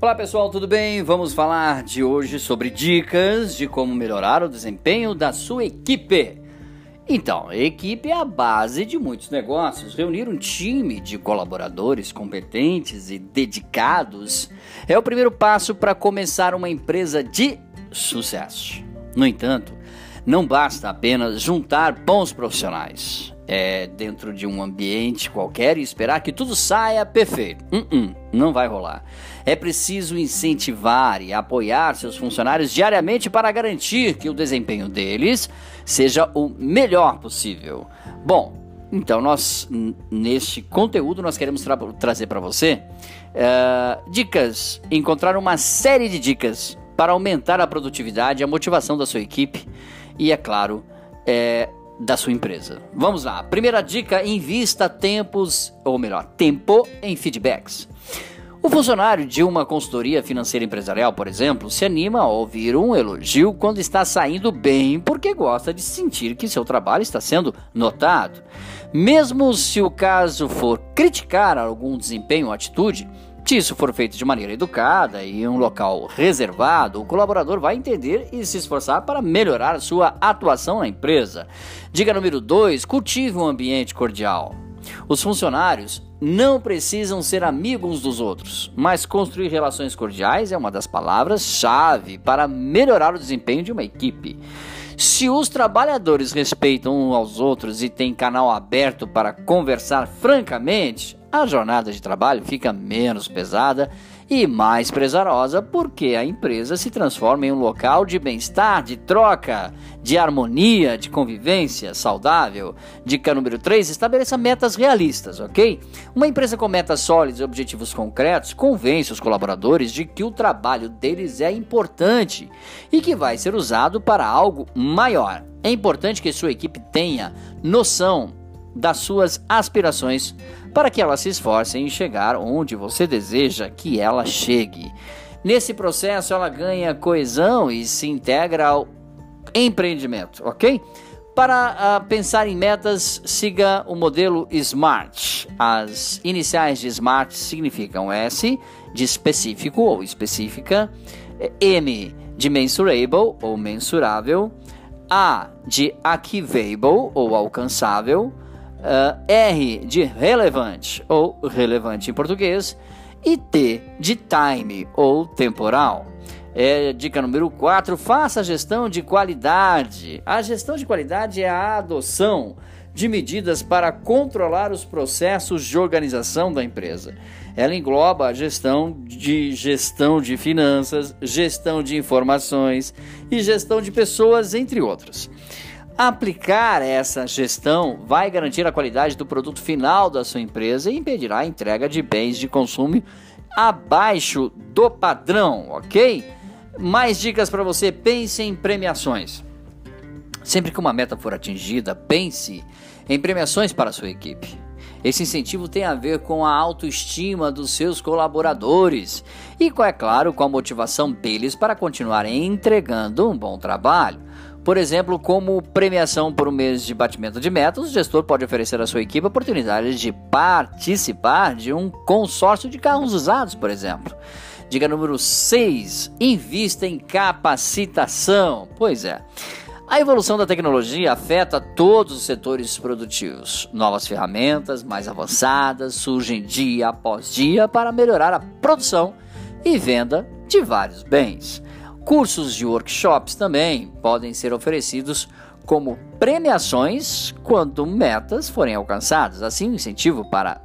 Olá pessoal, tudo bem? Vamos falar de hoje sobre dicas de como melhorar o desempenho da sua equipe. Então, equipe é a base de muitos negócios. Reunir um time de colaboradores competentes e dedicados é o primeiro passo para começar uma empresa de sucesso. No entanto, não basta apenas juntar bons profissionais é, dentro de um ambiente qualquer e esperar que tudo saia perfeito. Uh -uh, não vai rolar. É preciso incentivar e apoiar seus funcionários diariamente para garantir que o desempenho deles seja o melhor possível. Bom, então nós neste conteúdo nós queremos tra trazer para você uh, dicas, encontrar uma série de dicas para aumentar a produtividade a motivação da sua equipe e, é claro, é, da sua empresa. Vamos lá. Primeira dica: invista tempos, ou melhor, tempo em feedbacks. O funcionário de uma consultoria financeira empresarial, por exemplo, se anima a ouvir um elogio quando está saindo bem porque gosta de sentir que seu trabalho está sendo notado. Mesmo se o caso for criticar algum desempenho ou atitude, se isso for feito de maneira educada e em um local reservado, o colaborador vai entender e se esforçar para melhorar sua atuação na empresa. Dica número 2: cultive um ambiente cordial. Os funcionários não precisam ser amigos dos outros, mas construir relações cordiais é uma das palavras-chave para melhorar o desempenho de uma equipe. Se os trabalhadores respeitam uns aos outros e têm canal aberto para conversar francamente, a jornada de trabalho fica menos pesada e mais prazerosa porque a empresa se transforma em um local de bem-estar, de troca, de harmonia, de convivência saudável. Dica número 3: estabeleça metas realistas, ok? Uma empresa com metas sólidas e objetivos concretos convence os colaboradores de que o trabalho deles é importante e que vai ser usado para algo maior. É importante que sua equipe tenha noção das suas aspirações para que ela se esforce em chegar onde você deseja que ela chegue. Nesse processo, ela ganha coesão e se integra ao empreendimento, ok? Para uh, pensar em metas, siga o modelo SMART. As iniciais de SMART significam S de específico ou específica, M de mensurable ou mensurável, A de achievable ou alcançável, uh, R de relevante ou relevante em português e T de time ou temporal. É, dica número 4: faça a gestão de qualidade. A gestão de qualidade é a adoção de medidas para controlar os processos de organização da empresa. Ela engloba a gestão de gestão de finanças, gestão de informações e gestão de pessoas, entre outros. Aplicar essa gestão vai garantir a qualidade do produto final da sua empresa e impedirá a entrega de bens de consumo abaixo do padrão, ok? Mais dicas para você: pense em premiações. Sempre que uma meta for atingida, pense em premiações para a sua equipe. Esse incentivo tem a ver com a autoestima dos seus colaboradores e, é claro, com a motivação deles para continuar entregando um bom trabalho. Por exemplo, como premiação por um mês de batimento de metas, o gestor pode oferecer à sua equipe oportunidades de participar de um consórcio de carros usados, por exemplo. Dica número 6: invista em capacitação. Pois é. A evolução da tecnologia afeta todos os setores produtivos. Novas ferramentas mais avançadas surgem dia após dia para melhorar a produção e venda de vários bens. Cursos de workshops também podem ser oferecidos como premiações quando metas forem alcançadas. Assim, o incentivo para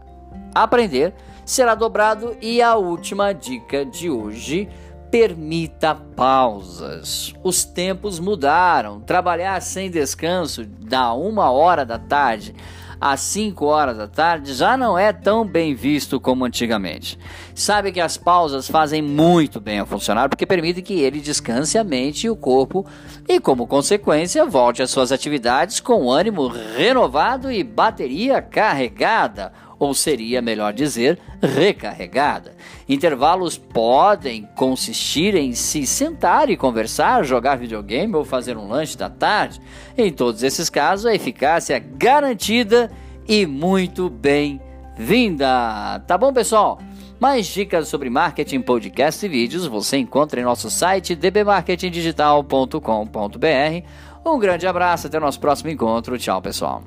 aprender será dobrado. E a última dica de hoje: permita pausas. Os tempos mudaram. Trabalhar sem descanso da uma hora da tarde às 5 horas da tarde já não é tão bem visto como antigamente. Sabe que as pausas fazem muito bem ao funcionário porque permitem que ele descanse a mente e o corpo e, como consequência, volte às suas atividades com ânimo renovado e bateria carregada ou seria melhor dizer, recarregada. Intervalos podem consistir em se sentar e conversar, jogar videogame ou fazer um lanche da tarde. Em todos esses casos, a eficácia é garantida e muito bem-vinda. Tá bom, pessoal? Mais dicas sobre marketing, podcast e vídeos você encontra em nosso site dbmarketingdigital.com.br. Um grande abraço, até o nosso próximo encontro. Tchau, pessoal.